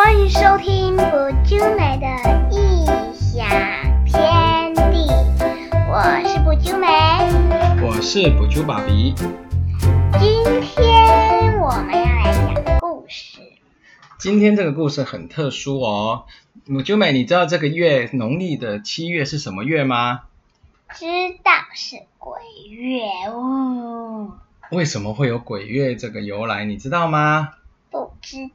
欢迎收听不啾美的异想天地，我是不啾美。我是补猪爸比。今天我们要来讲故事。今天这个故事很特殊哦。补猪美，你知道这个月农历的七月是什么月吗？知道是鬼月哦，为什么会有鬼月这个由来？你知道吗？不知。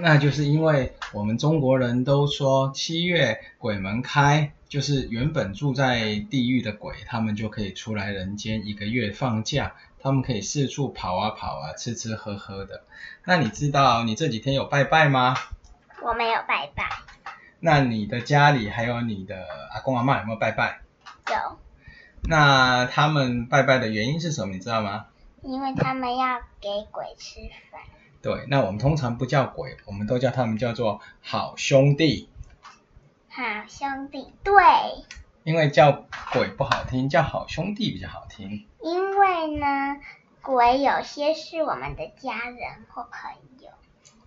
那就是因为我们中国人都说七月鬼门开，就是原本住在地狱的鬼，他们就可以出来人间一个月放假，他们可以四处跑啊跑啊，吃吃喝喝的。那你知道你这几天有拜拜吗？我没有拜拜，那你的家里还有你的阿公阿妈有没有拜拜？有，那他们拜拜的原因是什么？你知道吗？因为他们要给鬼吃饭。对，那我们通常不叫鬼，我们都叫他们叫做好兄弟，好兄弟，对，因为叫鬼不好听，叫好兄弟比较好听。因为呢，鬼有些是我们的家人或朋友。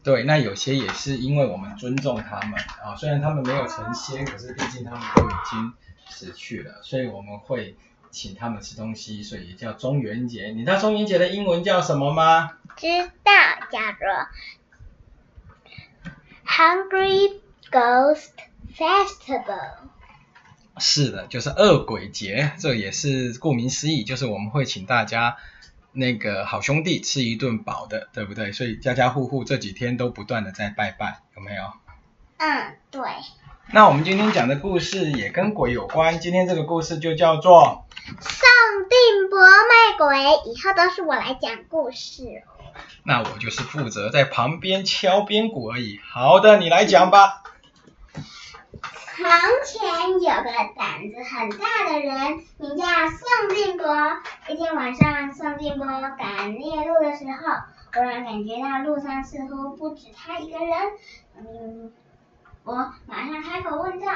对，那有些也是因为我们尊重他们啊，虽然他们没有成仙，可是毕竟他们都已经死去了，所以我们会请他们吃东西，所以也叫中元节。你知道中元节的英文叫什么吗？知道叫做 Hungry Ghost Festival。是的，就是恶鬼节，这也是顾名思义，就是我们会请大家那个好兄弟吃一顿饱的，对不对？所以家家户户这几天都不断的在拜拜，有没有？嗯，对。那我们今天讲的故事也跟鬼有关，今天这个故事就叫做宋定伯卖鬼，以后都是我来讲故事哦。那我就是负责在旁边敲边鼓而已。好的，你来讲吧。从前有个胆子很大的人，名叫宋定伯。一天晚上，宋定伯赶夜路的时候，忽然感觉到路上似乎不止他一个人。嗯，我马上开口问道：“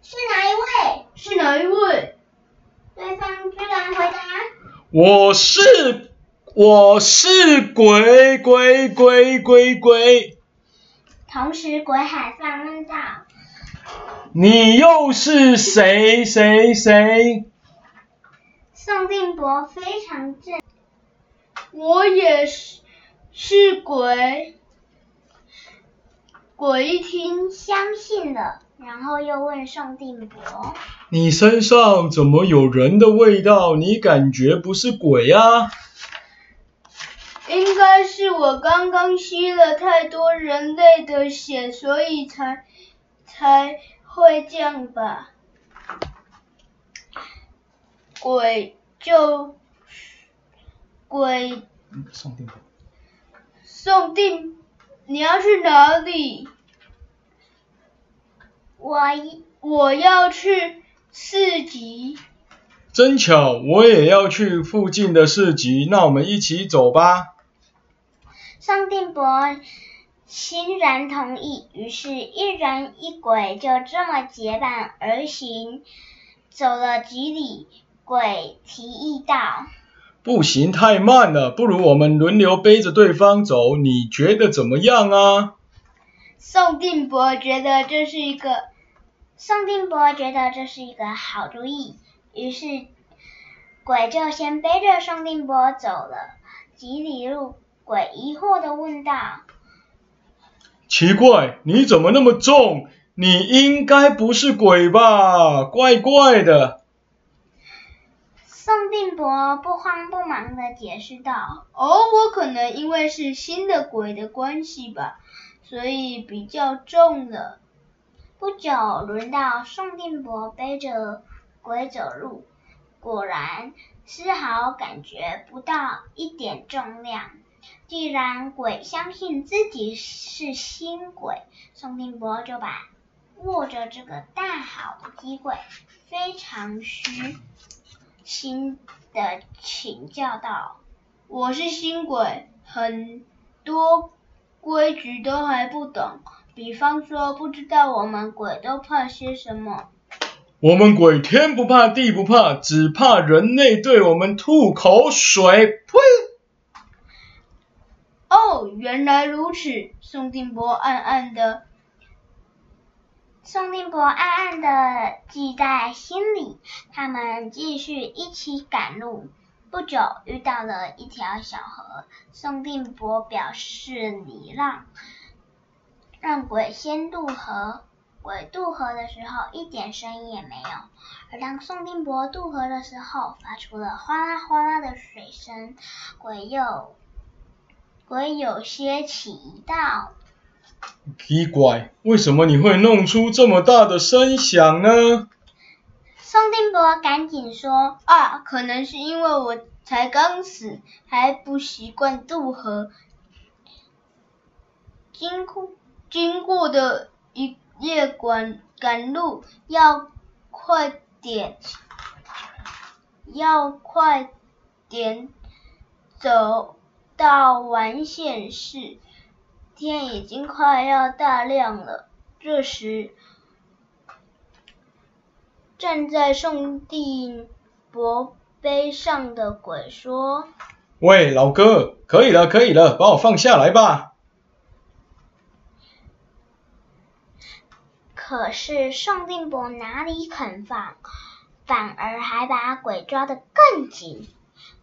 是哪一位？是哪一位？”对方我是我是鬼鬼鬼鬼鬼，同时鬼海放问道你又是谁谁谁？：“宋定伯非常震。我也是是鬼。鬼一听，相信了，然后又问宋定伯你身上怎么有人的味道？你感觉不是鬼啊？应该是我刚刚吸了太多人类的血，所以才才会这样吧。鬼就鬼送定伯，宋定，你要去哪里？我一我要去市集。真巧，我也要去附近的市集，那我们一起走吧。宋定伯欣然同意，于是，一人一鬼就这么结伴而行。走了几里，鬼提议道不行，太慢了，不如我们轮流背着对方走，你觉得怎么样啊？宋定伯觉得这是一个：“宋定伯觉得这是一个好主意。”于是，鬼就先背着宋定伯走了几里路。鬼疑惑的问道奇怪，你怎么那么重？你应该不是鬼吧？怪怪的。：“宋定伯不慌不忙的解释道。”哦，我可能因为是新的鬼的关系吧，所以比较重了。不久，轮到宋定伯背着鬼走路，果然丝毫感觉不到一点重量。既然鬼相信自己是新鬼，宋定伯就把握着这个大好的机会，非常虚心的请教道我是新鬼，很多规矩都还不懂，比方说不知道我们鬼都怕些什么。我们鬼天不怕地不怕，只怕人类对我们吐口水。呸！哦，原来如此，宋定伯暗暗的。宋定伯暗暗的记在心里。他们继续一起赶路。不久，遇到了一条小河。宋定伯表示礼让，让鬼先渡河。鬼渡河的时候，一点声音也没有。而当宋定伯渡河的时候，发出了哗啦哗啦的水声。鬼又鬼有些奇道：“奇怪，为什么你会弄出这么大的声响呢？”宋定伯赶紧说：“啊，可能是因为我才刚死，还不习惯渡河，经过经过的一。”夜赶赶路要快点，要快点走到完县市，天已经快要大亮了。这时，站在宋定伯碑上的鬼说：“喂，老哥，可以了，可以了，把我放下来吧。”可是宋定伯哪里肯放，反而还把鬼抓得更紧。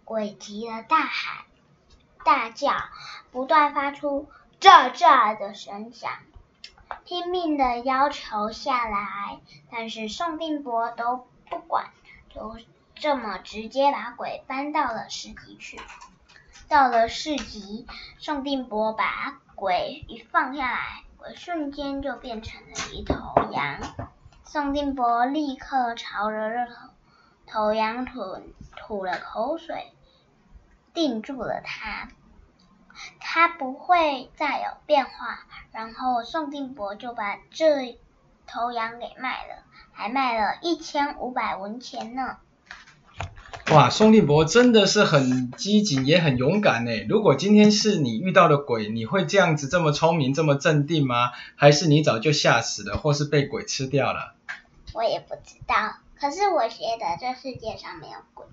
鬼急了，大喊、大叫，不断发出炸炸的声响，拼命的要求下来。但是宋定伯都不管，就这么直接把鬼搬到了市集去。到了市集，宋定伯把鬼一放下来。鬼瞬间就变成了一头羊，宋定伯立刻朝着这头羊吐吐了口水，定住了它，它不会再有变化。然后宋定伯就把这头羊给卖了，还卖了一千五百文钱呢。哇，宋定伯真的是很机警，也很勇敢呢。如果今天是你遇到的鬼，你会这样子这么聪明，这么镇定吗？还是你早就吓死了，或是被鬼吃掉了？我也不知道。可是我觉得这世界上没有鬼。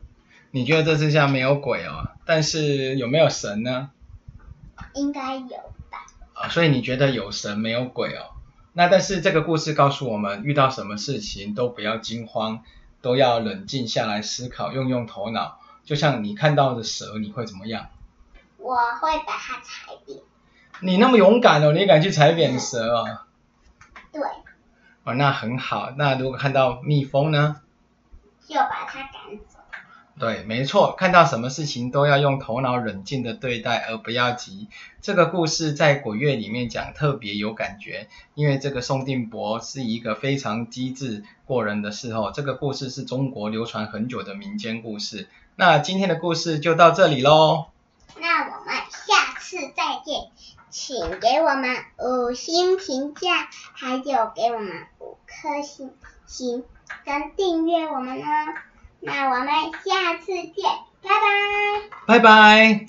你觉得这世界上没有鬼哦？但是有没有神呢？应该有吧。啊，所以你觉得有神没有鬼哦？那但是这个故事告诉我们，遇到什么事情都不要惊慌。都要冷静下来思考，用用头脑。就像你看到的蛇，你会怎么样？我会把它踩扁。你那么勇敢哦，你敢去踩扁蛇哦？对。哦，那很好。那如果看到蜜蜂呢？就把它赶走。对，没错，看到什么事情都要用头脑冷静的对待，而不要急。这个故事在鬼月里面讲特别有感觉，因为这个宋定伯是一个非常机智过人的事后，这个故事是中国流传很久的民间故事。那今天的故事就到这里喽。那我们下次再见，请给我们五星评价，还有给我们五颗星星跟订阅我们哦。那我们下次见，拜拜。拜拜。